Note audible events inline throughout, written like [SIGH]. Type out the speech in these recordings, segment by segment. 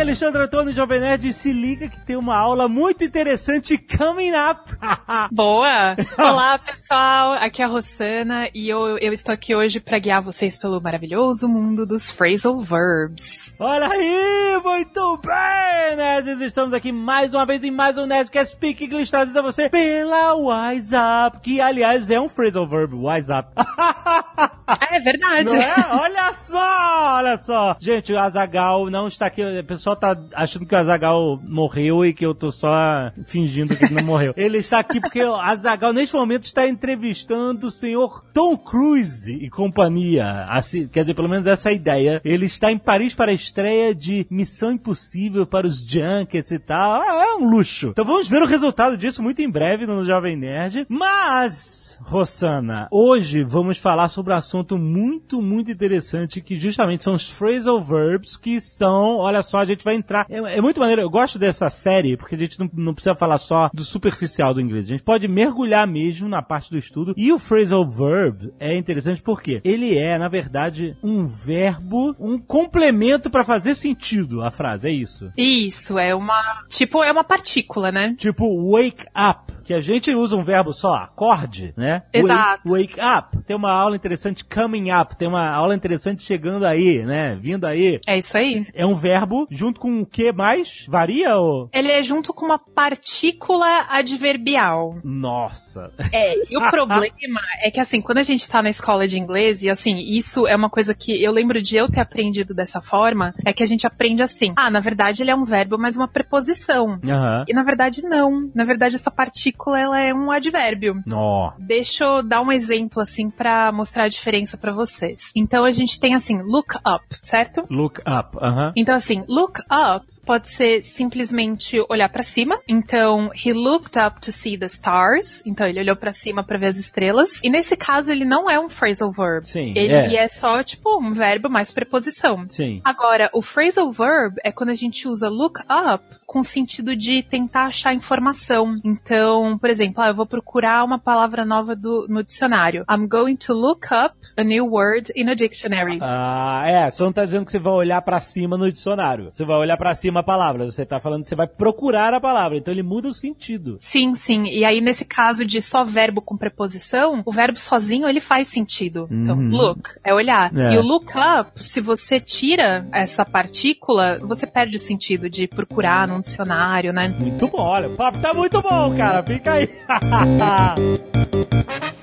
Aqui é Alexandre Antônio Jovem Nerd. Se liga que tem uma aula muito interessante coming up. [LAUGHS] Boa! [LAUGHS] Olá, pessoal! Aqui é a Rossana e eu, eu estou aqui hoje para guiar vocês pelo maravilhoso mundo dos phrasal verbs. Olha aí, muito bem, nerds! Estamos aqui mais uma vez em mais um Nerdcast Speak English trazido a você pela WhatsApp, que aliás é um phrasal verb, WhatsApp. [LAUGHS] É verdade. É? Olha só, olha só. Gente, o Azagal não está aqui. O pessoal tá achando que o Azagal morreu e que eu tô só fingindo que ele não morreu. [LAUGHS] Ele está aqui porque o Azagal, neste momento, está entrevistando o senhor Tom Cruise e companhia. Assim, quer dizer, pelo menos essa é a ideia. Ele está em Paris para a estreia de Missão Impossível para os Junkets e tal. Ah, É um luxo. Então vamos ver o resultado disso muito em breve no Jovem Nerd. Mas. Rossana, hoje vamos falar sobre um assunto muito, muito interessante que justamente são os phrasal verbs que são, olha só, a gente vai entrar, é, é muito maneiro, eu gosto dessa série porque a gente não, não precisa falar só do superficial do inglês, a gente pode mergulhar mesmo na parte do estudo e o phrasal verb é interessante porque ele é, na verdade, um verbo, um complemento para fazer sentido a frase, é isso. Isso, é uma. Tipo, é uma partícula, né? Tipo, wake up, que a gente usa um verbo só, acorde, né? Exato. Wake, wake up. Tem uma aula interessante coming up, tem uma aula interessante chegando aí, né? Vindo aí. É isso aí. É um verbo junto com o que mais? Varia ou? Ele é junto com uma partícula adverbial. Nossa. É, e o [LAUGHS] problema é que assim, quando a gente tá na escola de inglês, e assim, isso é uma coisa que eu lembro de eu ter aprendido dessa forma, é que a gente aprende assim, ah, na verdade ele é um verbo, mas uma preposição. Aham. E na verdade não. Na verdade essa partícula ela é um advérbio. Nó. Deixa eu dar um exemplo assim pra mostrar a diferença pra vocês. Então a gente tem assim, look up, certo? Look up. Aham. Então assim, look up pode ser simplesmente olhar pra cima. Então, he looked up to see the stars. Então, ele olhou pra cima pra ver as estrelas. E nesse caso, ele não é um phrasal verb. Sim, Ele é. é. só, tipo, um verbo mais preposição. Sim. Agora, o phrasal verb é quando a gente usa look up com o sentido de tentar achar informação. Então, por exemplo, ah, eu vou procurar uma palavra nova do, no dicionário. I'm going to look up a new word in a dictionary. Ah, é, você não tá dizendo que você vai olhar pra cima no dicionário. Você vai olhar pra cima a palavra. Você tá falando que você vai procurar a palavra. Então ele muda o sentido. Sim, sim. E aí, nesse caso de só verbo com preposição, o verbo sozinho ele faz sentido. Então, Uhum. look é olhar. É. E o look up, se você tira essa partícula, você perde o sentido de procurar num dicionário, né? Muito bom, olha, o papo tá muito bom, cara. Fica aí. [LAUGHS]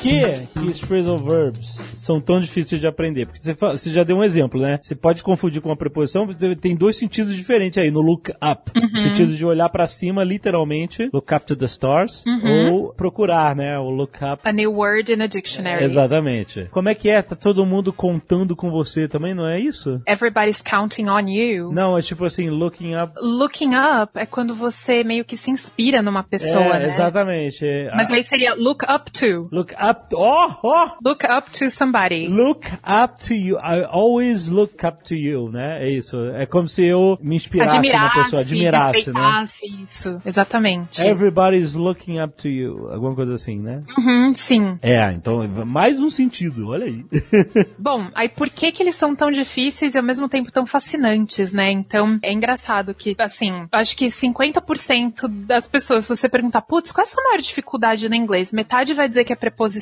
que, que os phrasal verbs são tão difíceis de aprender? Porque você, você já deu um exemplo, né? Você pode confundir com uma preposição, tem dois sentidos diferentes aí no look up. Uhum. Sentido de olhar pra cima, literalmente, look up to the stars, Uhum. ou procurar, né? O look up A new word in a dictionary. Exatamente. Como é que é? Tá todo mundo contando com você também, não é isso? Everybody's counting on you. Não, é tipo assim, looking up. Looking up é quando você meio que se inspira numa pessoa, é, né? exatamente. É, Mas ah, aí seria look up to. Look up. To, oh, oh! Look up to somebody. Look up to you. I always look up to you, né? É isso. É como se eu me inspirasse na Admirasse, pessoa, admirasse, né? isso. Exatamente. Everybody's looking up to you. Alguma coisa assim, né? Uhum, sim. É, então, mais um sentido, olha aí. [LAUGHS] Bom, aí por que que eles são tão difíceis e ao mesmo tempo tão fascinantes, né? Então, é engraçado que, assim, eu acho que 50% das pessoas, se você perguntar, putz, qual é a sua maior dificuldade no inglês? Metade vai dizer que é preposição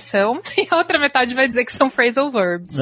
[LAUGHS] e a outra metade vai dizer que são phrasal verbs.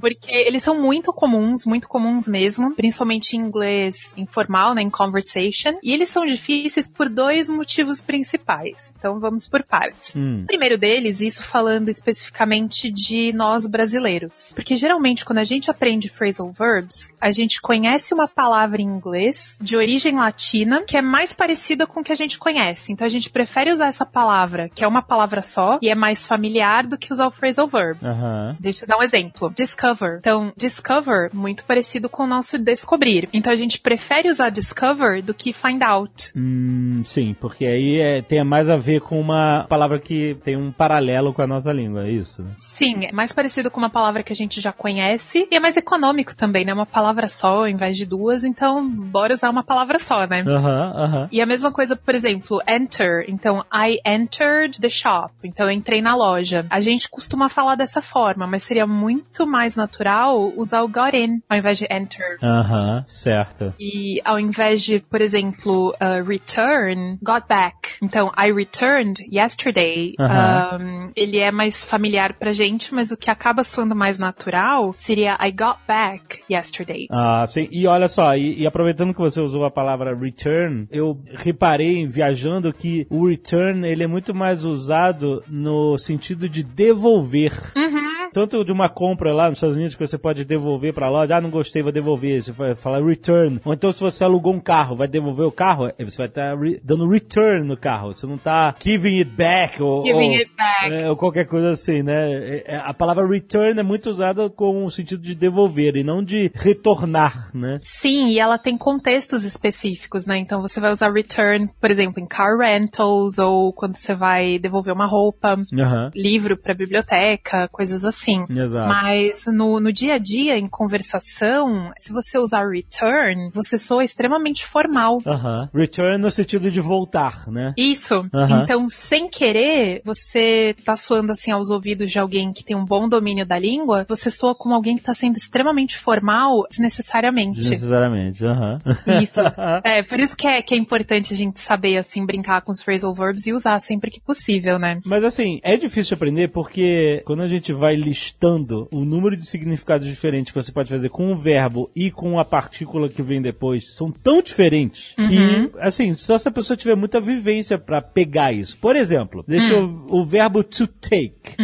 Porque eles são muito comuns, muito comuns mesmo, principalmente em inglês informal, né, em conversation, e eles são difíceis por dois motivos principais. Então vamos por partes. Hum. O primeiro deles, isso falando especificamente de nós brasileiros. Porque geralmente quando a gente aprende phrasal verbs, a gente conhece uma palavra em inglês de origem latina que é mais parecida com o que a gente conhece. Então a gente prefere usar essa palavra, que é uma palavra só, e é mais familiar do que usar o phrasal verb. Aham. Deixa eu dar um exemplo. Discover. Então, discover, muito parecido com o nosso descobrir. Então, a gente prefere usar discover do que find out. Hum, sim, porque aí é, tem mais a ver com uma palavra que tem um paralelo com a nossa língua, é isso? né? Sim, é mais parecido com uma palavra que a gente já conhece e é mais econômico também, né? Uma palavra só ao invés de duas, então bora usar uma palavra só, né? Aham, aham. E a mesma coisa, por exemplo, enter. Então, I entered the shop. Então, eu entrei na loja. A gente costuma falar dessa forma, mas seria muito mais natural usar o got in ao invés de enter. Aham, certo. E ao invés de, por exemplo, uh, return, got back. Então, I returned yesterday. Aham. Um, ele é mais familiar pra gente, mas o que acaba soando mais natural seria I got back yesterday. Ah, sim. E olha só, e, e aproveitando que você usou a palavra return, eu reparei viajando que o return ele é muito mais usado no sentido de devolver. Uhum. Tanto de uma compra lá nos Estados Unidos que você pode devolver pra loja, ah, não gostei, vou devolver. Você vai falar return. Ou então se você alugou um carro, vai devolver o carro, você vai estar dando return no carro. Você não tá giving it back ou, Giving ou- it back. é, ou qualquer coisa assim, né? É- é- A palavra return é muito usada com o sentido de devolver e não de retornar, né? Sim, e ela tem contextos específicos, né? Então você vai usar return, por exemplo, em car rentals ou quando você vai devolver uma roupa, Aham. livro para biblioteca, coisas assim. Exato. Mas no, no dia a dia, em conversação, se você usar return, você soa extremamente formal. Aham. Return no sentido de voltar, né? Isso. Então, sem querer, você tá soando assim aos ouvidos de alguém que tem um bom domínio da língua, você soa como alguém que tá sendo extremamente formal desnecessariamente. Desnecessariamente. Aham. Isso. [LAUGHS] É, por isso que é, que é importante a gente saber, assim, brincar com os phrasal verbs e usar sempre que possível, né? Mas assim, é difícil de aprender porque quando a gente vai listando o número de significados diferentes que você pode fazer com o verbo e com a partícula que vem depois são tão diferentes que, assim, só se a pessoa tiver muita vivência pra pegar isso. Por exemplo, deixa eu- o verbo to take.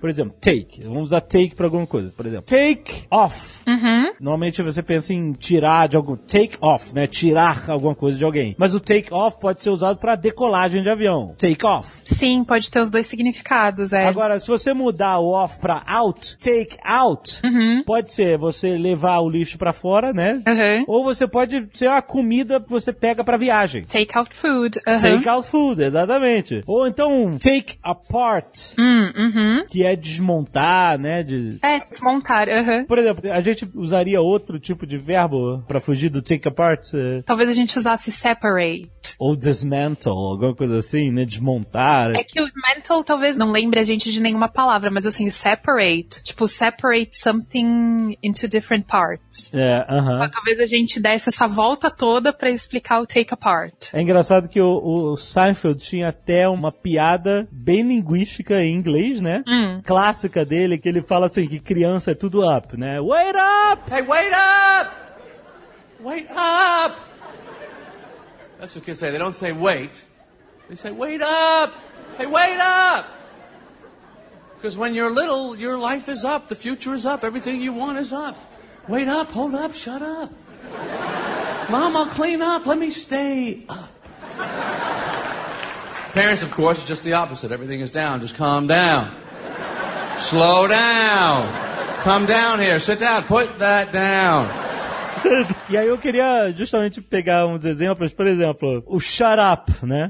Por exemplo, take. Vamos usar take pra alguma coisa. Por exemplo, take off. Normalmente você pensa em tirar de algum. Take off, né? Tirar alguma coisa de alguém. Mas o take off pode ser usado pra decolagem de avião. Take off. Sim, pode ter os dois significados, é. Agora, se você mudar o off pra out, take out, pode ser você levar o lixo pra fora, né? Uhum. Ou você pode ser a comida que você pega pra viagem. Take out food. Uhum. Take out food, exatamente. Ou então, take apart, Hum, uhum. que é desmontar, né? De... É, desmontar. Uhum. Por exemplo, a gente usaria outro tipo de verbo pra fugir do take apart, eh, Talvez a gente usasse separate. ou dismantle, alguma coisa assim, né? Desmontar. É que o mental talvez não lembre a gente de nenhuma palavra, mas assim, separate. Tipo, separate something into different parts. É, aham. Talvez a gente desse essa volta toda pra explicar o take apart. É engraçado que o, o Seinfeld tinha até uma piada bem linguística em inglês, né? Hum. Clássica dele, que ele fala assim, que criança é tudo up, né? Wait up! Hey, wait up! Wait up! That's what kids say. They don't say wait. They say wait up! Hey, wait up! Because when you're little, your life is up. The future is up. Everything you want is up. Wait up, hold up, shut up. Mom, I'll clean up. Let me stay up. Parents, of course, are just the opposite. Everything is down. Just calm down. Slow down. Come down here. Sit down. Put that down. [LAUGHS] E aí eu queria justamente pegar uns exemplos, por exemplo, o Shut Up, né?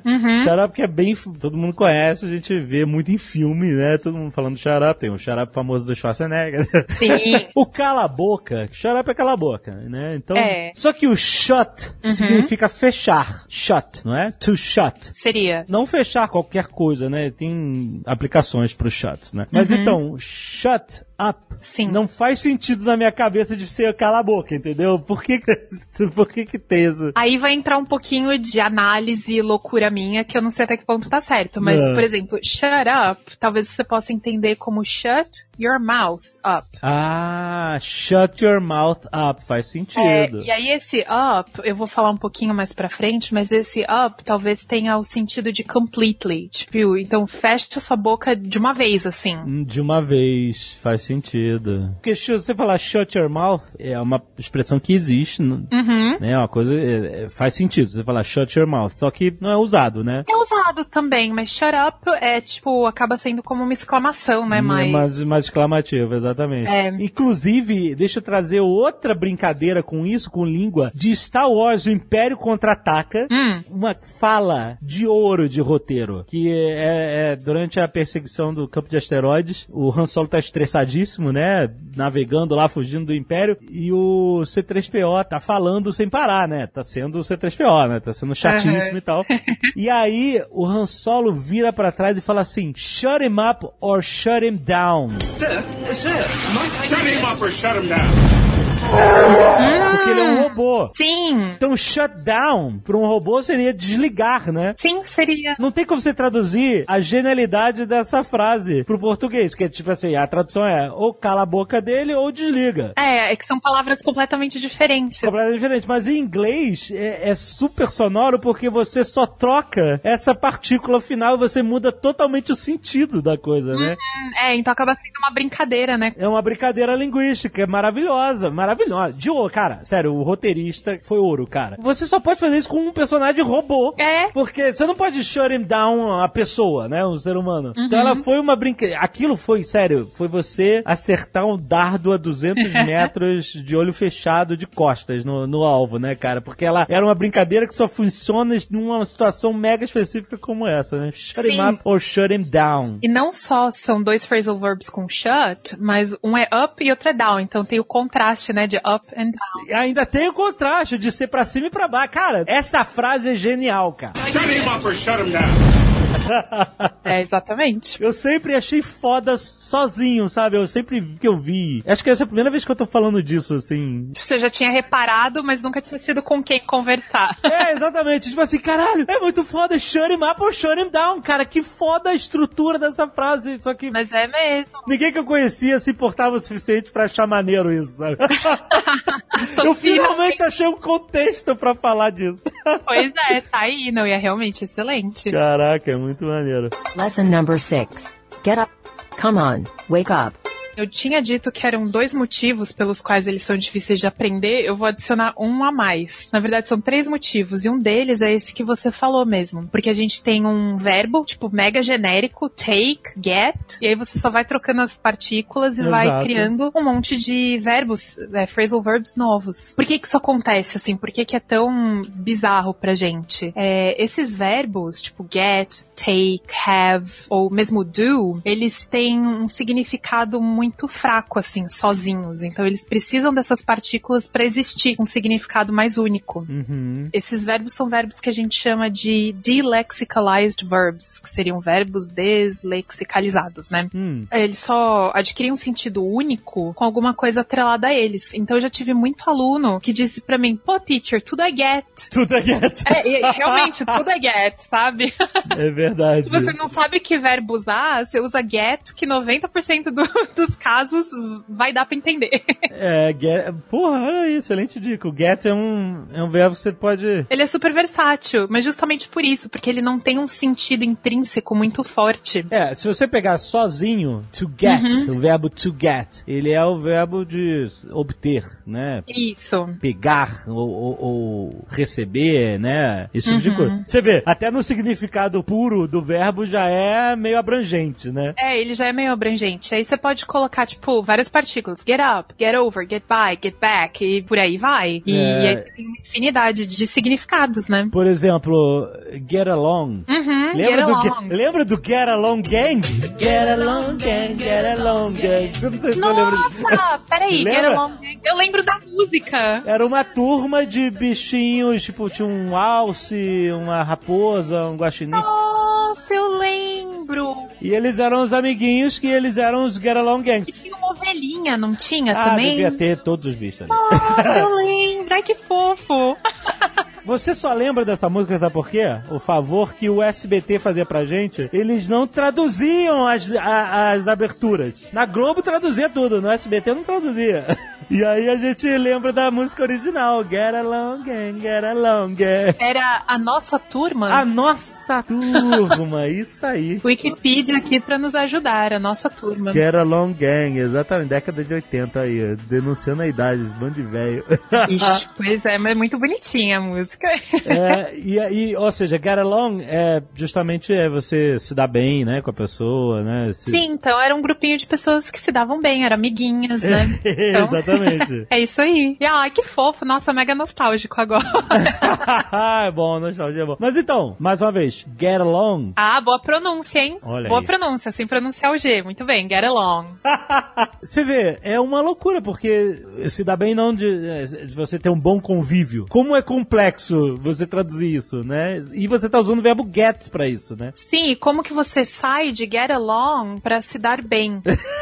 Shut Up que é bem, todo mundo conhece, a gente vê muito em filme, né? Todo mundo falando Shut Up, tem o Shut Up famoso do Schwarzenegger. Sim. [LAUGHS] o cala a boca, Shut Up é cala a boca, né? Então, É. só que o shut significa fechar, shut, não é? To shut. Seria. Não fechar qualquer coisa, né? Tem aplicações pro shut, né? Mas então, shut up Sim. não faz sentido na minha cabeça de ser cala a boca, entendeu? Por que que, [LAUGHS] por que, que tem isso? Aí vai entrar um pouquinho de análise e loucura minha, que eu não sei até que ponto tá certo. Mas, É. por exemplo, shut up, talvez você possa entender como shut your mouth up. Ah, shut your mouth up, faz É, sentido. e aí esse up, eu vou falar um pouquinho mais pra frente, mas esse up talvez tenha o sentido de completely. Tipo, então fecha sua boca de uma vez, assim. Hum, De uma vez, faz sentido. Porque se você falar shut your mouth, é uma expressão que existe, Uhum. né? É uma coisa, é- é- faz sentido você falar shut your mouth, só que não é usado, né? É usado também, mas shut up é tipo, acaba sendo como uma exclamação, né? É Mas. mais, mais exclamativo, exatamente. É. Inclusive, deixa eu trazer outra brincadeira com isso, com língua, de Star Wars, o Império Contra-Ataca. Hum. Uma fala de ouro de roteiro, que é, é durante a perseguição do campo de asteroides, o Han Solo tá estressadíssimo, né? Navegando lá, fugindo do Império, e o C-3PO tá falando sem parar, né? Tá sendo o C-3PO, né? Tá sendo chatíssimo Uhum. e tal. [LAUGHS] E aí, o Han Solo vira pra trás e fala assim, shut him up or shut him down. Shut him up or shut him down. Porque ele é um robô. Sim. Então, shut down para um robô seria desligar, né? Sim, seria. Não tem como você traduzir a genialidade dessa frase pro português, que é tipo assim, a tradução é ou cala a boca dele ou desliga. É, é que são palavras completamente diferentes. Completamente diferente. Mas em inglês é, é super sonoro porque você só troca essa partícula final e você muda totalmente o sentido da coisa, né? É, então acaba sendo uma brincadeira, né? É uma brincadeira linguística, é maravilhosa, maravilhosa. De ouro, cara, sério, o roteirista foi ouro, cara. Você só pode fazer isso com um personagem robô. É. Porque você não pode shut him down a pessoa, né? Um ser humano. Então ela foi uma brincadeira. Aquilo foi, sério, foi você acertar um dardo a 200 [LAUGHS] metros de olho fechado de costas no, no alvo, né, cara? Porque ela era uma brincadeira que só funciona numa situação mega específica como essa, né? Shut him Sim. up or shut him down. E não só são dois phrasal verbs com shut, mas um é up e outro é down. Então tem o contraste, né, de up and down. E ainda tem o contraste de ser pra cima e pra baixo. Cara, essa frase é genial, cara. Shut him up or shut him down. [LAUGHS] É, exatamente. Eu sempre achei foda sozinho, sabe? Eu sempre que eu vi. Acho que essa é a primeira vez que eu tô falando disso, assim. Você já tinha reparado, mas nunca tinha tido com quem conversar. [LAUGHS] É, exatamente. tipo assim, caralho, é muito foda. Shut him up or shut him down, cara. Que foda a estrutura dessa frase. Só que Mas é mesmo. ninguém que eu conhecia se importava o suficiente pra achar maneiro isso, sabe? [LAUGHS] eu finalmente achei um contexto pra falar disso. Pois é, tá aí, não, e é realmente excelente. Caraca, muito maneiro. Lesson number six. Get up. Come on. Wake up. Eu tinha dito que eram dois motivos pelos quais eles são difíceis de aprender, eu vou adicionar um a mais. Na verdade, são três motivos, e um deles é esse que você falou mesmo. Porque a gente tem um verbo, tipo, mega genérico, take, get, e aí você só vai trocando as partículas e vai Exato. criando um monte de verbos, é, phrasal verbs novos. Por que que isso acontece, assim? Por que que é tão bizarro pra gente? É, esses verbos, tipo get, take, have, ou mesmo do, eles têm um significado muito fraco, assim, sozinhos. Então eles precisam dessas partículas para existir um significado mais único. Uhum. Esses verbos são verbos que a gente chama de delexicalized verbs, que seriam verbos deslexicalizados, né? Hum. Eles só adquirem um sentido único com alguma coisa atrelada a eles. Então eu já tive muito aluno que disse pra mim, pô, teacher, tudo é get. [LAUGHS] Tudo é get. É, realmente, tudo é get, sabe? É verdade. Se você não sabe que verbo usar, você usa get, que 90% do- dos casos vai dar pra entender. [LAUGHS] É, get, porra, olha aí, excelente dica. O get é um, é um verbo que você pode. Ele é super versátil, mas justamente por isso, porque ele não tem um sentido intrínseco muito forte. É, se você pegar sozinho, to get, Uhum. o verbo to get, ele é o verbo de obter, né? Isso. Pegar ou, ou- ou receber, né? Esse tipo de Uhum. coisa. Você vê, até no significado puro do verbo já é meio abrangente, né? É, ele já é meio abrangente. Aí você pode colocar, tipo, várias partículas. Get up, get over, get by, get back, e por aí vai. E, É. e aí tem uma infinidade de significados, né? Por exemplo, get along. Uhum, Lembra get do, along. Get, lembra do Get Along Gang? Get Along Gang, Get Along Gang. Eu não sei se. Nossa, peraí, get Lembra? along. Eu lembro da música. Era uma turma de bichinhos, tipo, tinha um alce, uma raposa, um guaxinim. Nossa, eu lembro. E eles eram os amiguinhos que eles eram os Get Along Gangs. E tinha uma ovelhinha, não tinha Ah, também? devia ter todos os bichos ali. Nossa, [LAUGHS] eu lembro. Ai, que fofo. [LAUGHS] Você só lembra dessa música, sabe por quê? O favor que o SBT fazia pra gente, eles não traduziam as, a- as aberturas. Na Globo traduzia tudo, no SBT não traduzia. [LAUGHS] E aí a gente lembra da música original, Get Along, Gang, Get Along, Gang. Era a nossa turma. A nossa turma, [LAUGHS] isso aí. Wikipedia aqui pra nos ajudar, a nossa turma. Get Along Gang, exatamente, década de 80 aí, denunciando a idade, bando de velho. [LAUGHS] Ixi, pois é, mas é muito bonitinha a música. É, [LAUGHS] e aí, ou seja, get along é justamente é você se dar bem, né, com a pessoa, né? se- Sim, então era um grupinho de pessoas que se davam bem, eram amiguinhas, né? Então, Exatamente. [LAUGHS] é isso aí. E ai, que fofo, nossa, mega nostálgico agora. [LAUGHS] é bom, nostalgia é bom. Mas então, mais uma vez, get along. ah, boa pronúncia, hein? Olha boa aí. pronúncia, sem pronunciar o G. Muito bem, get along. [LAUGHS] Você vê, é uma loucura, porque se dá bem não de, é, de você ter um bom convívio. Como é complexo você traduzir isso, né? E você tá usando o verbo get pra isso, né? Sim, e como que você sai de get along pra se dar bem?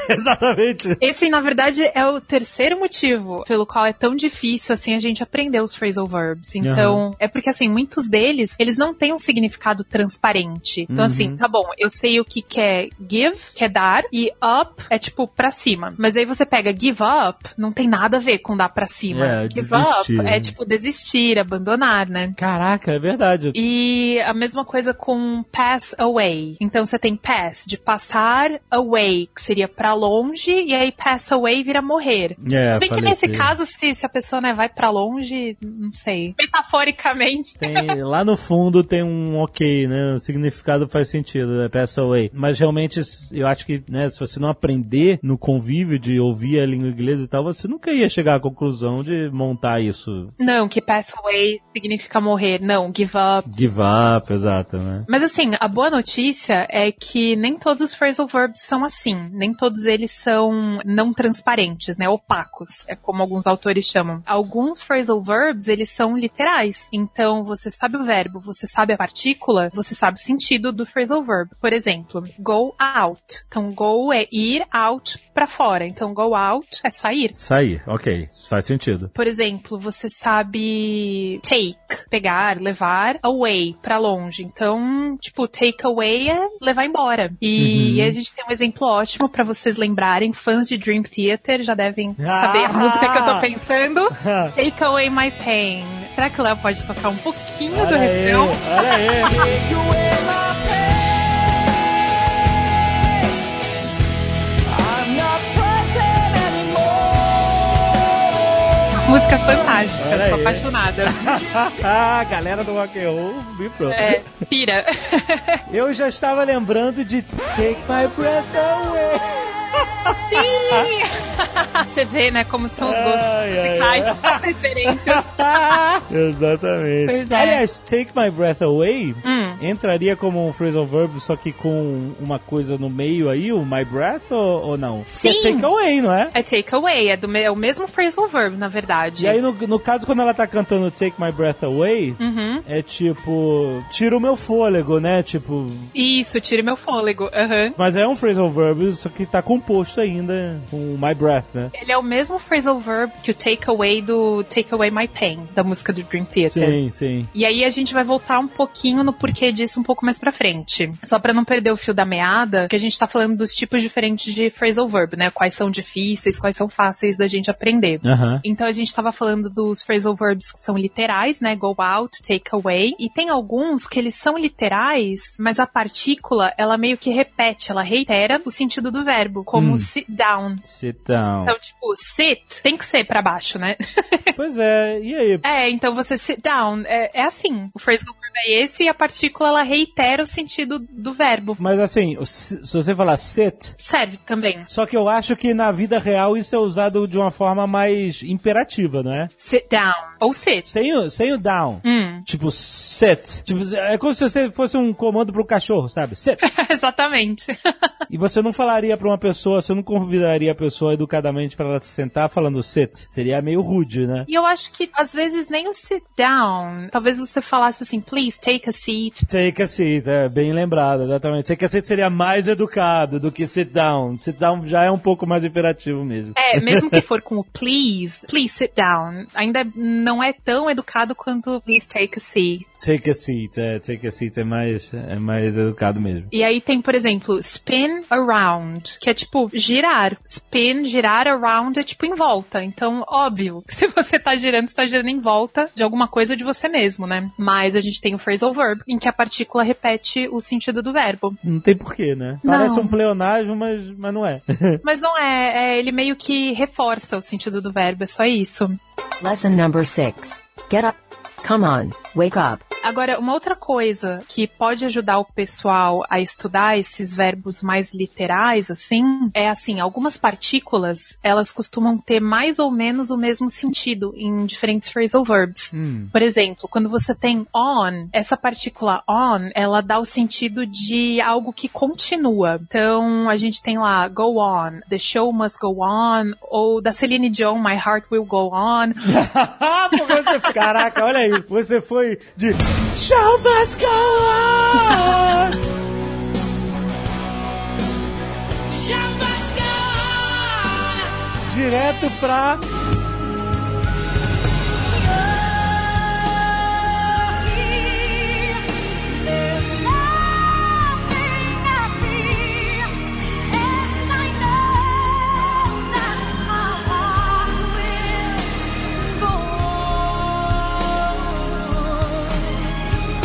Exatamente. Esse, na verdade, é o terceiro motivo pelo qual é tão difícil, assim, a gente aprender os phrasal verbs. Então, é porque, assim, muitos deles, eles não têm um significado transparente. Então, Uhum. assim, tá bom, eu sei o que que é give, que é dar, e up é, tipo, pra cima. Mas aí você pega give up, não tem nada a ver com dar pra cima. É, give desistir, up né? é, tipo, desistir, abandonar, né? Caraca, é verdade. E a mesma coisa com pass away. Então você tem pass, de passar away, que seria pra longe, e aí pass away vira morrer. É, se bem que nesse falecer. caso, se, se a pessoa né, vai pra longe, não sei. Metaforicamente. Tem, lá no fundo tem um ok, né? O significado faz sentido, né? Pass away. Mas realmente, eu acho que, né, se você não aprender no convívio de ouvir a língua inglesa e tal, você nunca ia chegar à conclusão de montar isso. Não, que pass away significa morrer. Não, give up. Give up, exato, né? Mas assim, a boa notícia é que nem todos os phrasal verbs são assim. Nem todos eles são não transparentes, né? Opacos. É como alguns autores chamam. Alguns phrasal verbs, eles são literais. Então, você sabe o verbo, você sabe a partícula, você sabe o sentido do phrasal verb. Por exemplo, go out. Então, go é ir, out pra fora. Então, go out é sair. Sair, ok, faz sentido. Por exemplo, você sabe take, pegar, levar, away, pra longe. Então, tipo, take away é levar embora. E Uhum. a gente tem um exemplo ótimo pra vocês lembrarem. Fãs de Dream Theater já devem Ah! saber a música que eu tô pensando. [LAUGHS] Take away my pain. Será que o Léo pode tocar um pouquinho do Olha aí, refrão? olha aí. [LAUGHS] Música fantástica, Olha sou aí. apaixonada. a [LAUGHS] galera do rock and roll vibrou. É, pira. Eu já estava lembrando de Take My Breath Away. Sim! Você vê, né, como são os gostos Ai, ai, musicais, as referências. [LAUGHS] Exatamente. Pois é. Aliás, Take My Breath Away Hum. entraria como um phrasal verb, só que com uma coisa no meio aí, o My Breath, ou, ou não? Porque Sim. É take away, não é? É take away, é, do, é o mesmo phrasal verb, na verdade. E aí, no, no caso, quando ela tá cantando Take My Breath Away, Uhum. é tipo, tira o meu fôlego, né? Tipo, Isso, tire meu fôlego. Aham. mas é um phrasal verb, só que tá composto ainda com My Breath, né? Ele é o mesmo phrasal verb que o take away do Take Away My Pain, da música do Dream Theater. Sim, sim. E aí a gente vai voltar um pouquinho no porquê disso um pouco mais pra frente. Só pra não perder o fio da meada, que a gente tá falando dos tipos diferentes de phrasal verb, né? Quais são difíceis, quais são fáceis da gente aprender. Então a gente tava falando dos phrasal verbs que são literais, né? Go out, take away. E tem alguns que eles são literais, mas a partícula, ela meio que repete, ela reitera o sentido do verbo, como Hum. sit down. Sit down. Então, tipo, sit tem que ser pra baixo, né? [LAUGHS] Pois é, e aí? É, então você sit down. É, é assim. O phrasal verb é esse e a partícula ela reitera o sentido do verbo. Mas assim, se você falar sit, Serve também. só que eu acho que na vida real isso é usado de uma forma mais imperativa, não é? Sit down. Ou sit. Sem o, sem o down. Hum, Tipo, sit. Tipo, é como se você fosse um comando pro cachorro, sabe? Sit. [LAUGHS] exatamente. E você não falaria pra uma pessoa, você não convidaria a pessoa educadamente pra ela se sentar falando sit. Seria meio rude, né? E eu acho que às vezes nem o sit down. Talvez você falasse assim, please take a seat. Take a seat, é bem lembrado, exatamente. Take a seat seria mais educado do que sit down. Sit down já é um pouco mais imperativo mesmo. É, [LAUGHS] mesmo que for com o please, please sit down, ainda não é tão educado quanto please take a seat. Take a seat, é, take a seat é mais, é mais educado mesmo. E aí tem, por exemplo, spin around, que é tipo girar. Spin, girar, around é tipo em volta. Então, óbvio, [LAUGHS] se você tá girando, você tá girando em volta de alguma coisa de você mesmo, né? Mas a gente tem o phrasal verb, em que a partícula repete o sentido do verbo. Não tem porquê, né? Não. Parece um pleonasmo, mas, mas não é. [LAUGHS] Mas não é, é, ele meio que reforça o sentido do verbo, é só isso. Lesson number six. Get up. Come on. Wake up. Agora, uma outra coisa que pode ajudar o pessoal a estudar esses verbos mais literais, assim, é assim, algumas partículas, elas costumam ter mais ou menos o mesmo sentido em diferentes phrasal verbs. Hum. Por exemplo, quando você tem on, essa partícula on, ela dá o sentido de algo que continua. Então, a gente tem lá, go on, the show must go on, ou da Celine Dion, my heart will go on. [LAUGHS] Caraca, olha Você foi de Show must go on! Direto pra.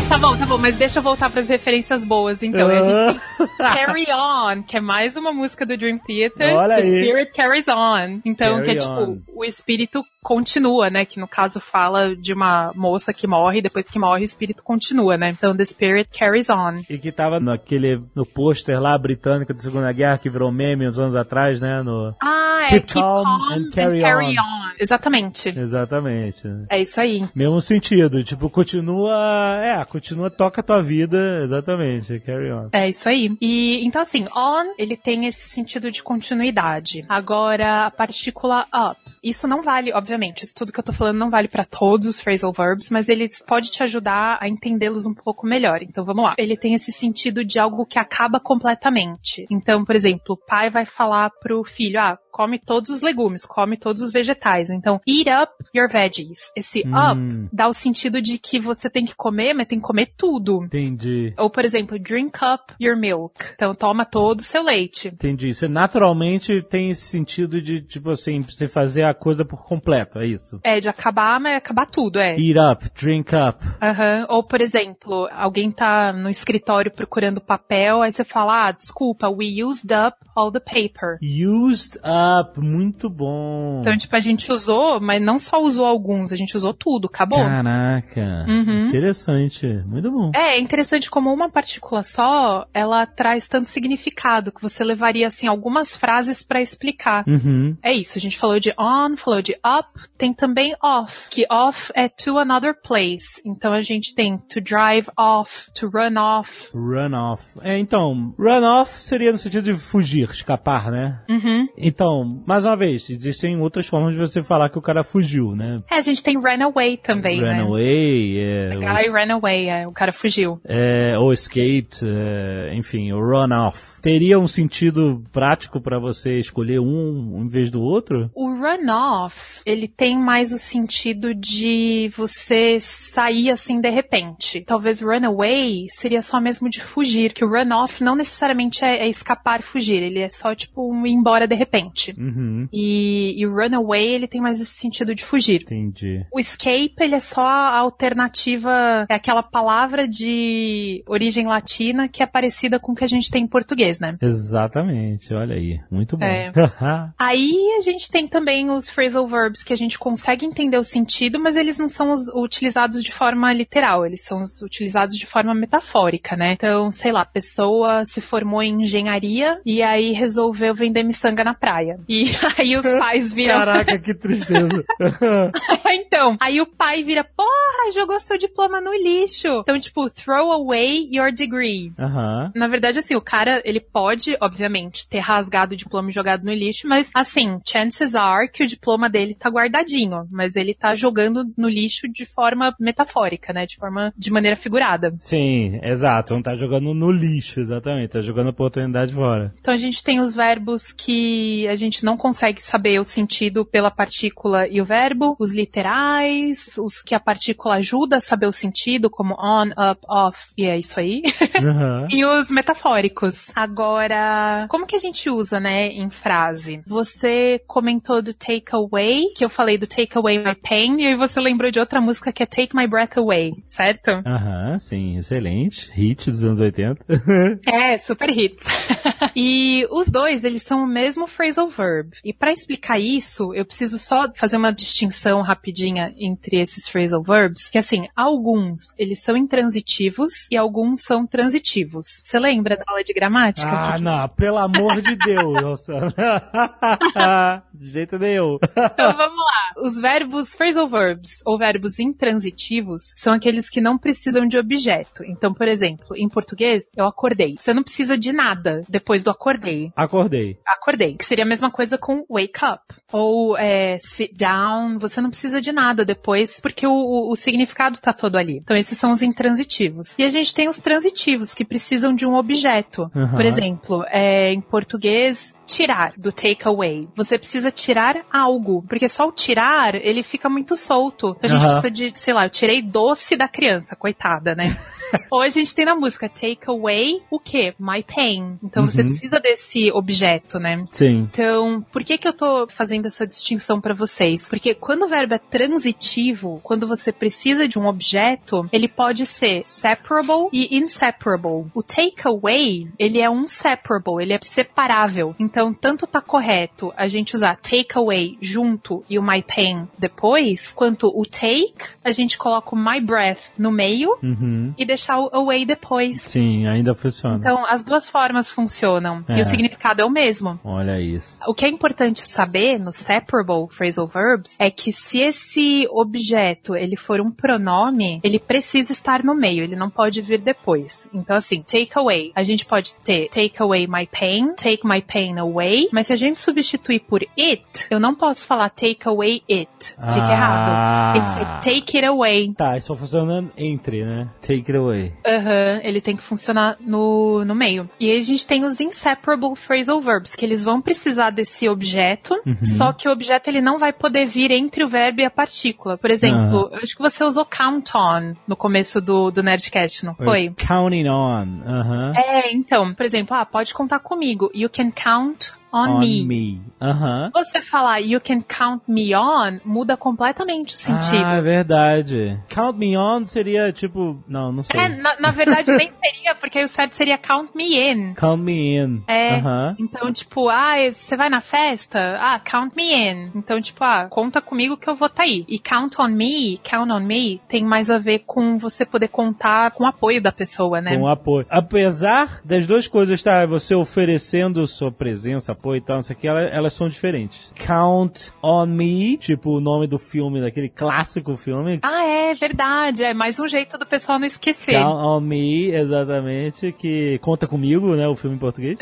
Tá bom, tá bom, mas deixa eu voltar pras referências boas, então. A gente tem Carry On, que é mais uma música do Dream Theater. Olha The aí. Spirit Carries On. Então, Carry que é tipo, on. o espírito continua, né? Que no caso fala de uma moça que morre, depois que morre, o espírito continua, né? Então, The Spirit Carries On. E que tava naquele, no pôster lá britânico da Segunda Guerra que virou meme uns anos atrás, né? No... Ah, é Keep calm Calm and and carry Carry, on. on. Exatamente. Exatamente. É isso aí. Mesmo sentido, tipo, continua. É, continua, toca a tua vida, exatamente. Carry on. É isso aí. E então assim, on, ele tem esse sentido de continuidade. Agora, a partícula up. Isso não vale, obviamente, isso tudo que eu tô falando não vale para todos os phrasal verbs, mas ele pode te ajudar a entendê-los um pouco melhor. Então vamos lá. Ele tem esse sentido de algo que acaba completamente. Então, por exemplo, o pai vai falar pro filho, ah, come todos os legumes, come todos os vegetais. Então, eat up your veggies. Esse Hum. up dá o sentido de que você tem que comer, mas tem que comer tudo. Entendi. Ou, por exemplo, drink up your milk. Então, toma todo o seu leite. Entendi. Você naturalmente tem esse sentido de, tipo assim, você fazer a coisa por completo, é isso? É, de acabar, mas acabar tudo, é. Eat up, drink up. Aham. Ou, por exemplo, alguém tá no escritório procurando papel, aí você fala, ah, desculpa, we used up all the paper. Used up, muito bom. Então, tipo, a gente usou, mas não só usou alguns, a gente usou tudo, acabou. Caraca, Uhum. interessante, muito bom. É, é interessante como uma partícula só, ela traz tanto significado que você levaria, assim, algumas frases pra explicar. Uhum. É isso, a gente falou de on, falou de up, tem também off, que off é to another place. Então a gente tem to drive off, to run off. Run off. É, então, run off seria no sentido de fugir, escapar, né? Uhum. Então, mais uma vez, existem outras formas de você falar que o cara fugiu, né? É, a gente tem run away também, né? Runaway, é, The guy ran away, é, o cara fugiu. é, ou escaped, é, enfim, o run off. Teria um sentido prático pra você escolher um em vez do outro? O run off, ele tem mais o sentido de você sair assim de repente. Talvez run away seria só mesmo de fugir, que o run off não necessariamente é, é escapar, fugir, ele é só tipo um ir embora de repente. Uhum, E, e o run away, ele tem mais esse sentido de fugir. entendi. O escape, ele é só a alternativa, é aquela palavra de origem latina que é parecida com o que a gente tem em português, né? Exatamente, olha aí, muito bom. É. [LAUGHS] Aí a gente tem também os phrasal verbs que a gente consegue entender o sentido, mas eles não são os- utilizados de forma literal, eles são os utilizados de forma metafórica, né? Então, sei lá, a pessoa se formou em engenharia e aí resolveu vender miçanga na praia. E [LAUGHS] aí os pais viram. Caraca, que tristeza. [LAUGHS] então, aí o pai vira, porra, jogou seu diploma no lixo. Então, tipo, throw away your degree. Na verdade, assim, o cara, ele pode, obviamente, ter rasgado o diploma e jogado no lixo, mas, assim, chances are que o diploma dele tá guardadinho, mas ele tá jogando no lixo de forma metafórica, né? De forma, de maneira figurada. Sim, exato. Não tá jogando no lixo, exatamente. Tá jogando a oportunidade fora. Então a gente tem os verbos que a gente não consegue saber o sentido pela partícula e o verbo, os literais, os que a partícula ajuda a saber o sentido, como on, up, off, e é isso aí. Aham. [LAUGHS] e os metafóricos. Agora, como que a gente usa, né, em frase? Você comentou do take away, que eu falei do take away my pain, e aí você lembrou de outra música que é Take My Breath Away, certo? Aham, sim, excelente. Hit dos anos 80. [LAUGHS] É, super hits. [LAUGHS] e os dois, eles são o mesmo phrasal verb. E para explicar isso, eu preciso só fazer uma distinção rapidinha entre esses phrasal verbs, que assim, alguns, eles são intransitivos e alguns são transitivos. Você lembra da aula de gramática? ah, não, pelo amor de Deus, [LAUGHS] de jeito nenhum. Então vamos lá. Os verbos phrasal verbs ou verbos intransitivos são aqueles que não precisam de objeto. Então, por exemplo, em português, eu acordei. Você não precisa de nada depois do acordei. Acordei. Acordei. Que seria a mesma coisa com wake up. Ou é, sit down. Você não precisa de nada depois, porque o, o, o significado tá todo ali. Então, esses são os intransitivos. E a gente tem os transitivos, que precisam de um objeto. Uhum. Por exemplo, é, em português, tirar, do take away. Você precisa tirar algo, porque só o tirar, ele fica muito solto. A gente Aham. precisa de, sei lá, eu tirei doce da criança, coitada, né? [LAUGHS] [LAUGHS] Ou a gente tem na música take away o quê? My pain. Então você Uhum. precisa desse objeto, né? Sim. Então, por que que eu tô fazendo essa distinção pra vocês? Porque quando o verbo é transitivo, quando você precisa de um objeto, ele pode ser separable e inseparable. O take away, ele é um separable, ele é separável. Então, tanto tá correto a gente usar take away junto e o my pain depois, quanto o take, a gente coloca o my breath no meio Uhum. e deixar o away depois. Sim, ainda funciona. Então, as duas formas funcionam e É. o significado é o mesmo. Olha isso. O que é importante saber no separable phrasal verbs é que se esse objeto ele for um pronome, ele precisa estar no meio, ele não pode vir depois. Então assim, take away, a gente pode ter take away my pain, take my pain away, mas se a gente substituir por it, eu não posso falar take away it. Fica Ah. errado. Tem que ser take it away. Tá, isso só funciona entre, né? Take it away. Aham, ele tem que funcionar no, no meio. E aí a gente tem os inseparable phrasal verbs, que eles vão precisar desse objeto, só que o objeto ele não vai poder vir entre o verbo e a partícula. Por exemplo, eu acho que você usou count on no começo do, do Nerdcast, não foi? Counting on. Aham. É, então, por exemplo, ah, pode contar comigo. You can count on, me. Aham. Você falar you can count me on muda completamente o sentido. Ah, é verdade. Count me on seria tipo. Não, não sei. É, na, na verdade nem seria, porque o certo seria count me in. Count me in. É. Aham. Então, tipo, ah, você vai na festa? Ah, count me in. Então, tipo, ah, conta comigo que eu vou tá aí. E count on me, count on me, tem mais a ver com você poder contar com o apoio da pessoa, né? Com apoio. Apesar das duas coisas estar você oferecendo sua presença, apoio e tal, não sei o que, elas, elas são diferentes. Count on me, tipo o nome do filme, daquele clássico filme. Ah, é verdade. É mais um jeito do pessoal não esquecer. Count on me, exatamente, que conta comigo, né, o filme em português.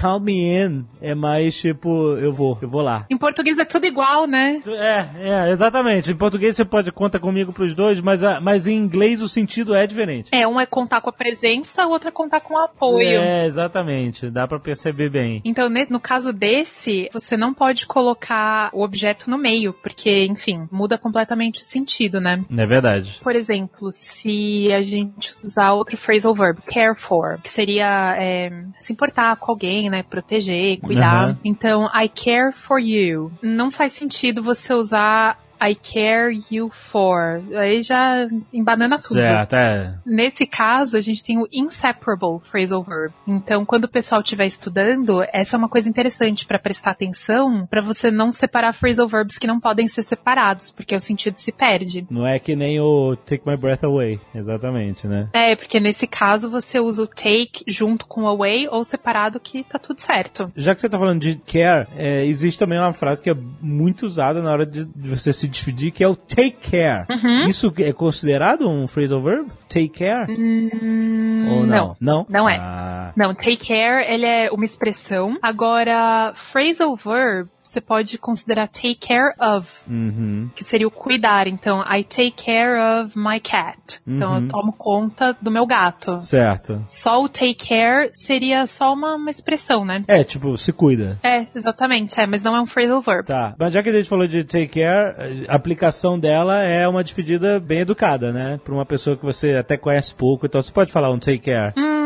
Count me in é mais tipo, eu vou, eu vou lá. Em português é tudo igual, né? É, é, exatamente. Em português você pode contar comigo pros dois, mas, a- mas em inglês o sentido é diferente. É, um é contar com a presença, o outro é contar com o apoio. É, exatamente. Dá pra perceber bem. Então, no caso desse, você não pode colocar o objeto no meio, porque, enfim, muda completamente o sentido, né? É verdade. Por exemplo, se a gente usar outro phrasal verb, care for, que seria é, se importar com alguém, né? Proteger, cuidar. Aham. Então, I care for you. Não faz sentido você usar I care you for. Aí já embanana tudo. Certo, é. Nesse caso, a gente tem o inseparable phrasal verb. Então, quando o pessoal estiver estudando, essa é uma coisa interessante para prestar atenção, para você não separar phrasal verbs que não podem ser separados, porque o sentido se perde. Não é que nem o Take My Breath Away. Exatamente, né? É, porque nesse caso você usa o take junto com away ou separado que tá tudo certo. Já que você tá falando de care, é, existe também uma frase que é muito usada na hora de, de você se se despedir, que é o take care. Isso é considerado um phrasal verb? Take care? Ou não? não. Não é. Ah, Não, take care, ele é uma expressão. Agora, phrasal verb, você pode considerar take care of, uhum. que seria o cuidar. Então, I take care of my cat. Então, eu tomo conta do meu gato. Certo. Só o take care seria só uma, uma expressão, né? É, tipo, se cuida. É, exatamente, é, mas não é um phrasal verb. Tá. Mas já que a gente falou de take care, a aplicação dela é uma despedida bem educada, né? Pra uma pessoa que você até conhece pouco, então você pode falar um take care. Hum,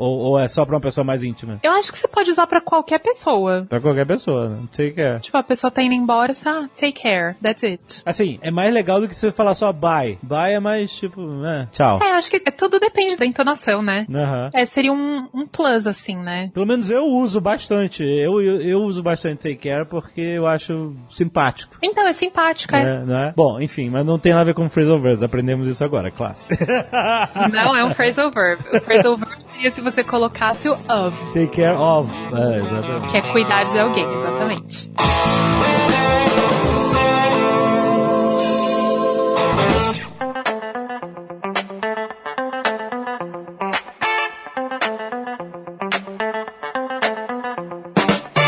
Ou, ou é só pra uma pessoa mais íntima? eu acho que você pode usar pra qualquer pessoa. Pra qualquer pessoa, né? Take care. Tipo, a pessoa tá indo embora, você, ah, take care, that's it. Assim, é mais legal do que você falar só bye. Bye é mais tipo, né? Tchau. É, acho que é, tudo depende da entonação, né? Aham. É, seria um, um plus, assim, né? Pelo menos eu uso bastante. Eu, eu, eu uso bastante take care porque eu acho simpático. Então, é simpática, é. né? Né? Bom, enfim, mas não tem nada a ver com phrasal verbs. Aprendemos isso agora, classe. Não é um phrasal verb. O phrasal [LAUGHS] verb seria se você colocasse o of, take care of. É, exatamente. que é cuidar de alguém, exatamente.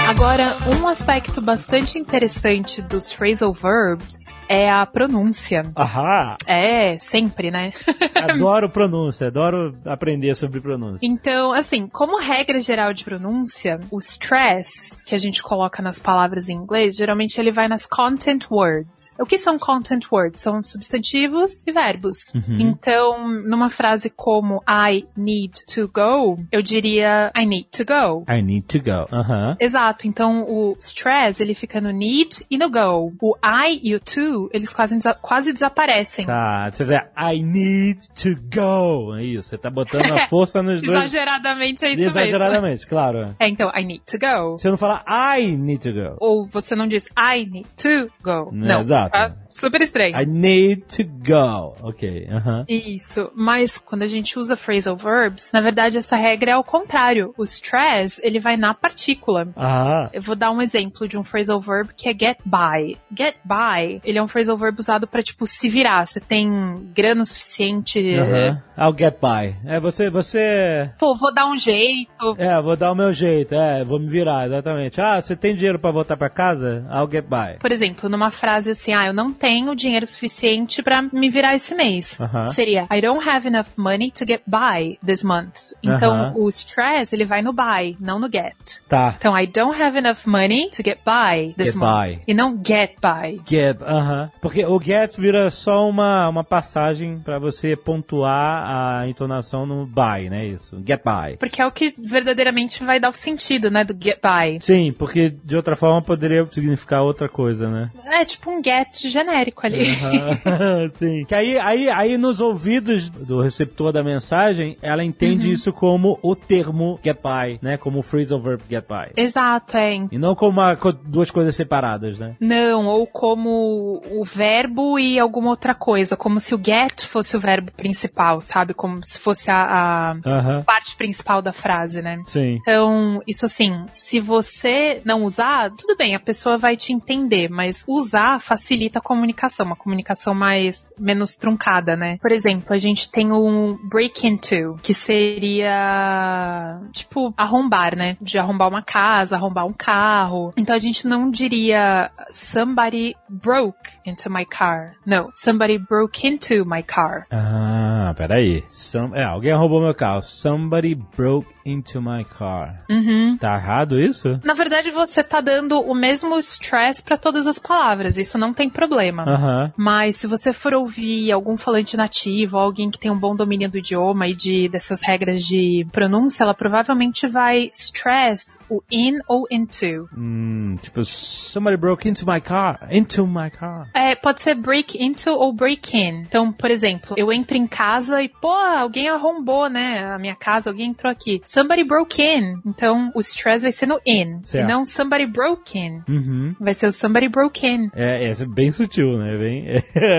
Agora, um aspecto bastante interessante dos phrasal verbs é a pronúncia. Ahá! É, sempre, né? [LAUGHS] Adoro pronúncia, adoro aprender sobre pronúncia. Então, assim, como regra geral de pronúncia, o stress que a gente coloca nas palavras em inglês, geralmente ele vai nas content words. O que são content words? São substantivos e verbos. Então, numa frase como I need to go, eu diria I need to go. I need to go. Aham. Exato. Então, o stress, ele fica no need e no go. O I e o to, eles quase, quase desaparecem. Tá, você dizer I need to go. É isso, você tá botando a força nos [LAUGHS] dois. Exageradamente é isso mesmo. Exageradamente, claro. É, então, I need to go. Você não fala I need to go. Ou você não diz I need to go. É, Não. exato. tá super estranho. I need to go. Ok, aham. Isso. Mas quando a gente usa phrasal verbs, na verdade essa regra é ao contrário. O stress, ele vai na partícula. Ah, Eu vou dar um exemplo de um phrasal verb que é get by. Get by, ele é um phrasal verb usado pra, tipo, se virar. Você tem grana suficiente. aham. I'll get by. É, você, você... Pô, vou dar um jeito. É, vou dar o meu jeito, é, vou me virar, exatamente. Ah, você tem dinheiro pra voltar pra casa? I'll get by. Por exemplo, numa frase assim, ah, eu não tenho dinheiro suficiente pra me virar esse mês. Aham. Seria, I don't have enough money to get by this month. Então, Aham. o stress, ele vai no buy, não no get. Tá. Então, I don't have enough money to get by this Get month. by. E não get by. Get, aham. Porque o get vira só uma, uma passagem pra você pontuar a entonação no by, né? Isso. Get by. Porque é o que verdadeiramente vai dar o sentido, né, do get by. Sim, porque de outra forma poderia significar outra coisa, né? É tipo um get genérico ali. Aham, [LAUGHS] Sim. Que aí, aí, aí nos ouvidos do receptor da mensagem, ela entende Uhum. isso como o termo get by, né? Como o phrasal verb get by. Exato, é. E não como uma duas coisas separadas, né? Não, ou como o verbo e alguma outra coisa, como se o get fosse o verbo principal, sabe? Como se fosse a, a parte principal da frase, né? Sim. Então, isso assim, se você não usar, tudo bem, a pessoa vai te entender, mas usar facilita a comunicação, uma comunicação mais menos truncada, né? Por exemplo, a gente tem um break into, que seria tipo arrombar, né? De arrombar uma casa, arrombar um carro. Então a gente não diria somebody broke into my car. Não, somebody broke into my car. Ah, peraí. Some, é, alguém roubou meu carro. Somebody broke into my car. Uhum. Tá errado isso? Na verdade, você tá dando o mesmo stress para todas as palavras, isso não tem problema. Aham. Mas se você for ouvir algum falante nativo, alguém que tem um bom domínio do idioma e de dessas regras de pronúncia, ela provavelmente vai stress o in ou into. Hum, tipo, somebody broke into my car. Into my car. É, pode ser break into ou break in. Então, por exemplo, eu entro em casa e, pô, alguém arrombou, né, a minha casa, alguém entrou aqui. Somebody broke in. Então, o stress vai ser no in. Certo. E não somebody broke in. Uhum. Vai ser o somebody broke in. É, é bem sutil, né? Bem...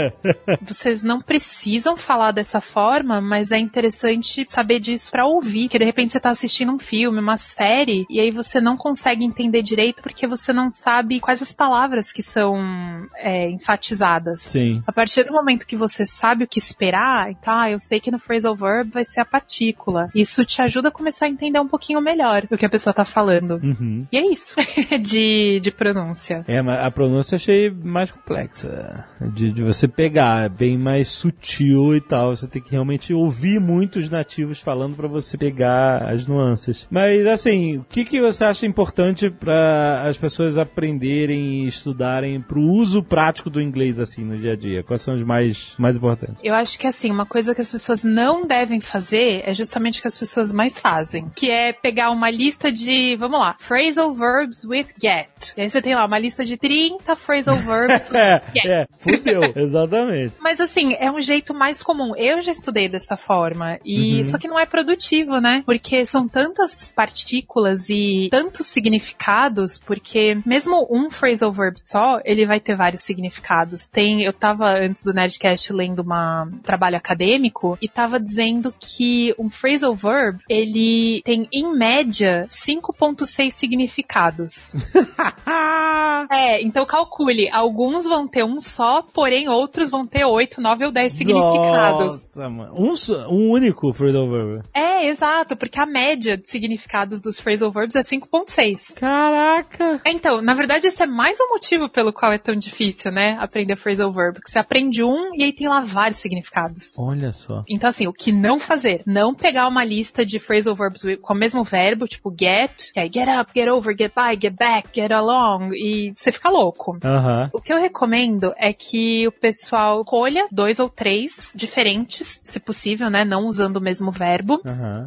[LAUGHS] Vocês não precisam falar dessa forma, mas é interessante saber disso pra ouvir. Que de repente você tá assistindo um filme, uma série, e aí você não consegue entender direito porque você não sabe quais as palavras que são é, enfatizadas. Sim. A partir do momento que você sabe o que esperar, então, ah, eu sei que no phrasal verb vai ser a partícula. Isso te ajuda a começar a entender um pouquinho melhor o que a pessoa tá falando. Uhum. E é isso [LAUGHS] de, de pronúncia. É, mas a pronúncia eu achei mais complexa. De, de você pegar, é bem mais sutil e tal. Você tem que realmente ouvir muitos nativos falando pra você pegar as nuances. Mas assim, o que, que você acha importante para as pessoas aprenderem e estudarem pro uso prático do inglês assim no dia a dia? Quais são os mais, mais importantes? Eu acho que assim, uma coisa que as pessoas não devem fazer é justamente o que as pessoas mais fazem, que é pegar uma lista de, vamos lá, phrasal verbs with get. E aí você tem lá uma lista de 30 phrasal verbs [LAUGHS] with É, get. é, fudeu, [LAUGHS] exatamente. Mas assim, é um jeito mais comum. Eu já estudei dessa forma. E Uhum. só que não é produtivo, né? Porque são tantas partículas e tantos significados, porque mesmo um phrasal verb só, ele vai ter vários significados. Tem, eu tava antes do Nerdcast lendo uma um trabalho acadêmico e tava dizendo que um phrasal verb, ele tem em média 5.6 significados. [LAUGHS] É, então calcule, alguns vão ter um só, porém outros vão ter 8, 9 ou 10 significados. Nossa, mano. Um, um único phrasal verb. É, exato, porque a média de significados dos phrasal verbs é 5.6. Caraca! Então, na verdade, esse é mais um motivo pelo qual é tão difícil, né? Aprender phrasal verb. Porque você aprende um e aí tem lá vários significados. Olha só. Então, assim, o que não fazer? Não pegar uma lista de phrasal verbs com o mesmo verbo, tipo get, que é get up, get over, get by, get back, get along, e você fica louco. O que eu recomendo é que o pessoal colha dois ou três diferentes, se possível, né? Não usando o mesmo verbo.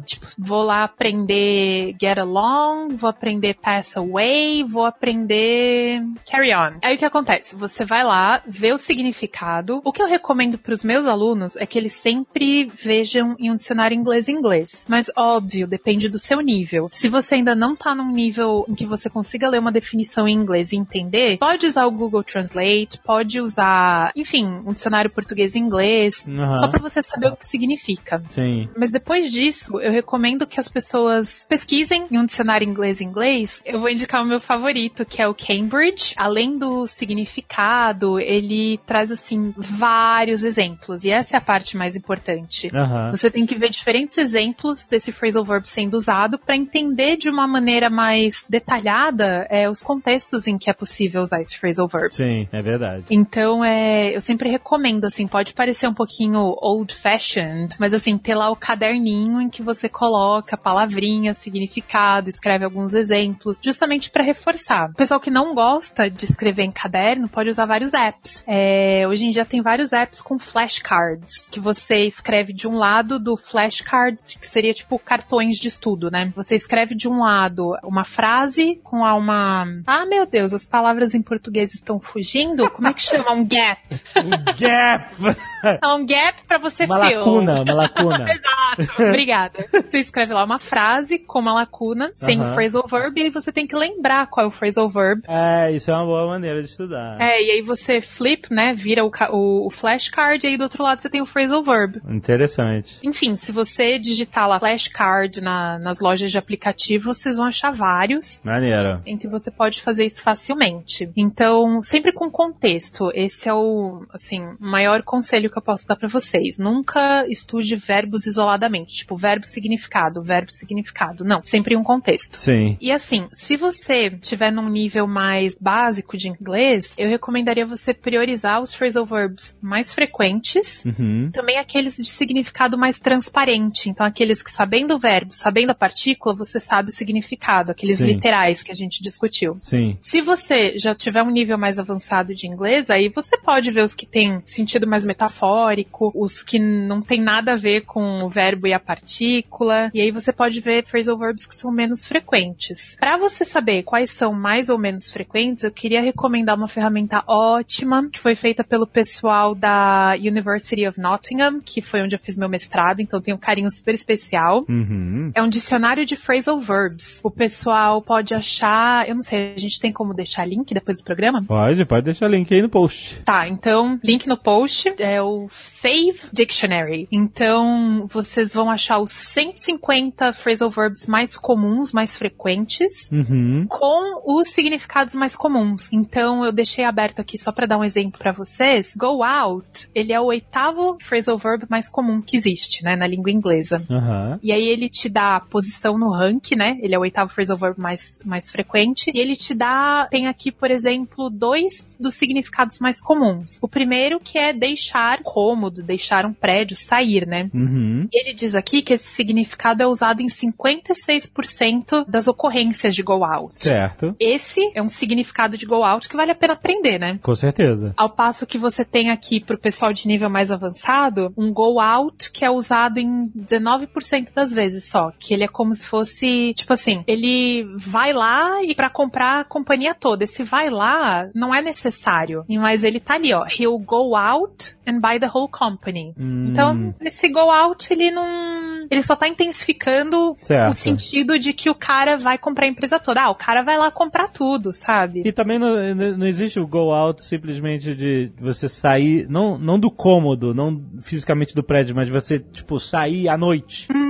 Tipo, vou lá aprender get along, vou aprender pass away, vou aprender carry on. Aí o que acontece? Você vai lá, vê o significado. O que eu recomendo para os meus alunos é que eles sempre vejam em um dicionário inglês-inglês. Mas óbvio, depende do seu nível. Se você ainda não tá num nível em que você consiga ler uma definição em inglês e entender, pode usar o Google Translate, pode usar, enfim, um dicionário português-inglês, Aham. só para você saber o que significa. Sim. Mas depois disso, eu recomendo que as pessoas pesquisem em um dicionário inglês-inglês. Eu vou indicar o meu favorito, que é o Cambridge. Além do significado, ele traz, assim, vários exemplos. E essa é a parte mais importante. Aham. Você tem que ver diferentes exemplos desse phrasal verb sendo usado para entender de uma maneira mais detalhada é, os contextos em que é possível usar esse phrasal verb. Sim, é verdade. Então, é, eu sempre recomendo, assim, pode parecer um pouquinho old fashioned, mas assim, ter lá o caderninho em que você coloca palavrinha, significado, escreve alguns exemplos, justamente para reforçar. O pessoal que não gosta de escrever em caderno pode usar vários apps. É, hoje em dia tem vários apps com flashcards, que você escreve de um lado do flashcard, que seria tipo cartões de estudo, né? Você escreve de um lado uma frase com uma. Ah, meu Deus, as palavras em português estão fugindo. Como é que chama? Um gap. [LAUGHS] Gap! [LAUGHS] É um gap pra você Uma fill. lacuna, uma lacuna. [LAUGHS] Exato, obrigada. Você escreve lá uma frase com uma lacuna, sem Aham. o phrasal verb, e aí você tem que lembrar qual é o phrasal verb. É, isso é uma boa maneira de estudar. É, e aí você flip, né, vira o, o, o flashcard, e aí do outro lado você tem o phrasal verb. Interessante. Enfim, se você digitar lá flashcard na, nas lojas de aplicativo, vocês vão achar vários Maneiro. em que você pode fazer isso facilmente. Então, sempre com contexto. Esse é o, assim, maior conselho que eu posso dar pra vocês. Nunca estude verbos isoladamente, tipo verbo significado, verbo significado. Não, sempre em um contexto. Sim. E assim, se você tiver num nível mais básico de inglês, eu recomendaria você priorizar os phrasal verbs mais frequentes Uhum. também aqueles de significado mais transparente. Então, aqueles que sabendo o verbo, sabendo a partícula, você sabe o significado, aqueles Sim. literais que a gente discutiu. Sim. Se você já tiver um nível mais avançado de inglês, aí você pode ver os que têm sentido mais metafórico, os que não tem nada a ver com o verbo e a partícula, e aí você pode ver phrasal verbs que são menos frequentes. Para você saber quais são mais ou menos frequentes, eu queria recomendar uma ferramenta ótima que foi feita pelo pessoal da University of Nottingham, que foi onde eu fiz meu mestrado, então tem um carinho super especial. Uhum. É um dicionário de phrasal verbs. O pessoal pode achar, eu não sei, a gente tem como deixar link depois do programa? Pode, pode deixar link aí no post. Tá, então, link no post é o Fave Dictionary. Então, você vocês vão achar os 150 phrasal verbs mais comuns, mais frequentes, Uhum. com os significados mais comuns. Então eu deixei aberto aqui só para dar um exemplo para vocês. Go out, ele é o oitavo phrasal verb mais comum que existe, né, na língua inglesa. Aham. E aí ele te dá a posição no rank, né? Ele é o oitavo phrasal verb mais, mais frequente. E ele te dá, tem aqui, por exemplo, dois dos significados mais comuns. O primeiro que é deixar cômodo, deixar um prédio, sair, né? Uhum. E ele diz aqui que esse significado é usado em 56% das ocorrências de go out. Certo. Esse é um significado de go out que vale a pena aprender, né? Com certeza. Ao passo que você tem aqui pro pessoal de nível mais avançado, um go out que é usado em 19% das vezes só, que ele é como se fosse, tipo assim, ele vai lá e para comprar a companhia toda. Esse vai lá não é necessário, mas ele tá ali, ó, he'll go out and buy the whole company. Hum. Então, esse go out, ele não, ele só tá intensificando Certo. o sentido de que o cara vai comprar a empresa toda. Ah, o cara vai lá comprar tudo, sabe? E também não, não existe o go out simplesmente de você sair, não, não do cômodo, não fisicamente do prédio, mas de você, tipo, sair à noite. Hum,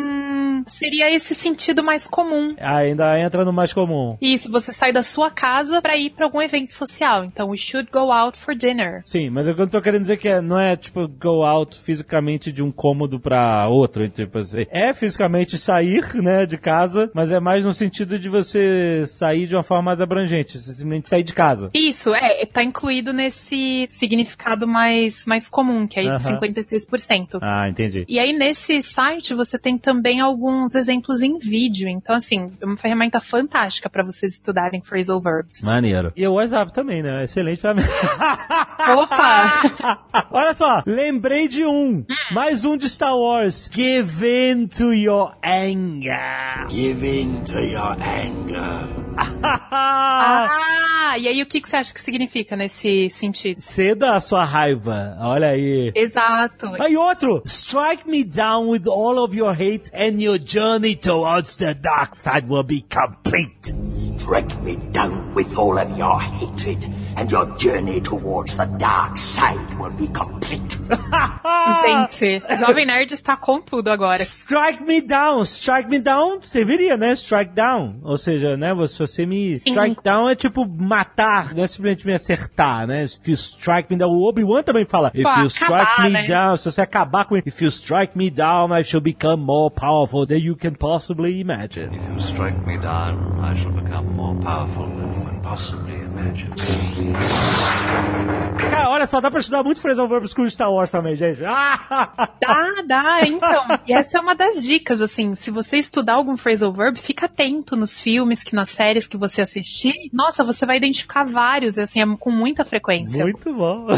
seria esse sentido mais comum. Ainda entra no mais comum. Isso, você sai da sua casa pra ir pra algum evento social. Então, we should go out for dinner. Sim, mas que eu tô querendo dizer que é, não é tipo go out fisicamente de um cômodo pra outro, tipo assim. É fisicamente sair, né, de casa, mas é mais no sentido de você sair de uma forma mais abrangente, você simplesmente sair de casa. Isso, é, tá incluído nesse significado mais, mais comum, que é aí de Aham. 56%. Ah, entendi. E aí, nesse site, você tem também alguns exemplos em vídeo. Então, assim, é uma ferramenta fantástica pra vocês estudarem phrasal verbs. Maneiro. E o WhatsApp também, né? Excelente ferramenta. [LAUGHS] Opa! [LAUGHS] Olha só, lembrei de um. Mais um de Star Wars. Give in to your anger. Give in to your anger. ah, e aí o que, que você acha que significa nesse sentido? Ceda a sua raiva. Olha aí. Exato. Aí outro, strike me down with all of your hate and your journey towards the dark side will be complete. Strike me down with all of your hatred, and your journey towards the dark side will be complete. Gente, [LAUGHS] Jovem Nerd está com tudo agora. Strike me down, strike me down, serviria, né? Strike down. Ou seja, né? Se você me Sim. strike down é tipo matar, não é simplesmente me acertar, né? If you strike me down, o Obi-Wan também fala. If Pô, you strike acabar, me né? down, se você acabar com If you strike me down, I shall become more powerful than you can possibly imagine. If you strike me down, I shall become more powerful than you can possibly imagine. Cara, olha só, dá pra estudar muito phrasal verbs com Star Wars também, gente. Ah! [LAUGHS] Dá, dá, então. E essa é uma das dicas, assim, se você estudar algum phrasal verb, fica atento nos filmes, que nas séries que você assistir. Nossa, você vai identificar vários, assim, é com muita frequência. Muito bom. [LAUGHS]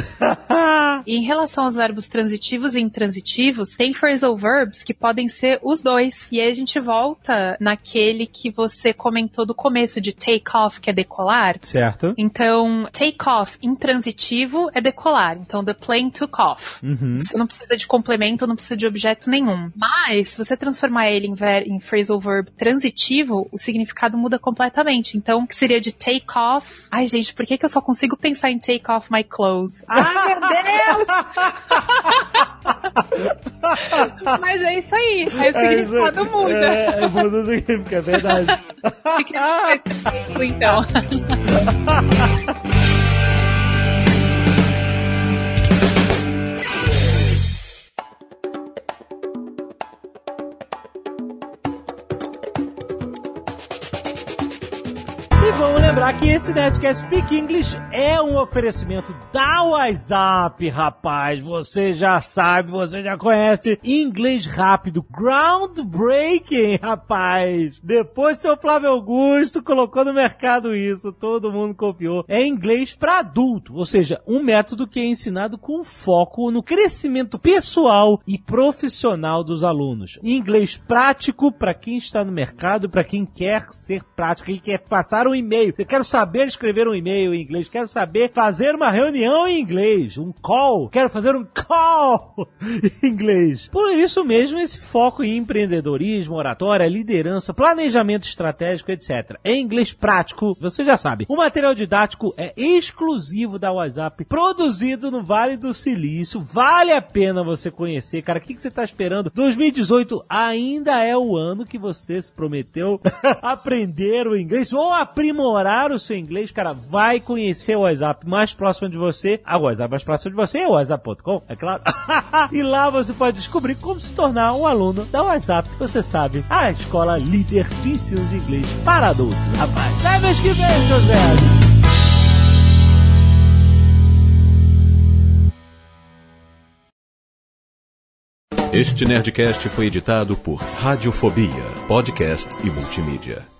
E em relação aos verbos transitivos e intransitivos, tem phrasal verbs que podem ser os dois. E aí a gente volta naquele que você comentou do começo de take off, que é decolar. certo. Então, take off intransitivo é decolar. Então, the plane took off. Uhum. Você não precisa de complemento, não precisa de objeto nenhum. Mas, se você transformar ele em, ver, em phrasal verb transitivo, o significado muda completamente. Então, que seria de take off. Ai, gente, por que, que eu só consigo pensar em take off my clothes? Ai, meu Deus! [LAUGHS] Mas é isso aí. Aí o significado muda. É, muda o significado, é verdade. [LAUGHS] Então. [LAUGHS] lembrar que esse Nerdcast Speak English é um oferecimento da WhatsApp, rapaz. Você já sabe, você já conhece inglês rápido, groundbreaking, rapaz. Depois seu Flávio Augusto colocou no mercado isso, todo mundo copiou. É inglês para adulto, ou seja, um método que é ensinado com foco no crescimento pessoal e profissional dos alunos. Inglês prático para quem está no mercado, para quem quer ser prático, quem quer passar um e-mail. Eu quero saber escrever um e-mail em inglês, quero saber fazer uma reunião em inglês, um call, quero fazer um call [LAUGHS] em inglês. Por isso mesmo, esse foco em empreendedorismo, oratória, liderança, planejamento estratégico, etc. Em inglês prático, você já sabe. O material didático é exclusivo da WhatsApp, produzido no Vale do Silício. Vale a pena você conhecer, cara. O que, que você está esperando? 2018 ainda é o ano que você se prometeu [LAUGHS] aprender o inglês ou aprimorar o seu inglês, cara. Vai conhecer o WhatsApp mais próximo de você. A WhatsApp mais próximo de você é o WhatsApp.com, é claro. [LAUGHS] e lá você pode descobrir como se tornar um aluno da WhatsApp. Você sabe, a escola líder de ensino de inglês para adultos, rapaz. Até mês que vem, seus velhos. Este Nerdcast foi editado por Radiofobia, podcast e multimídia.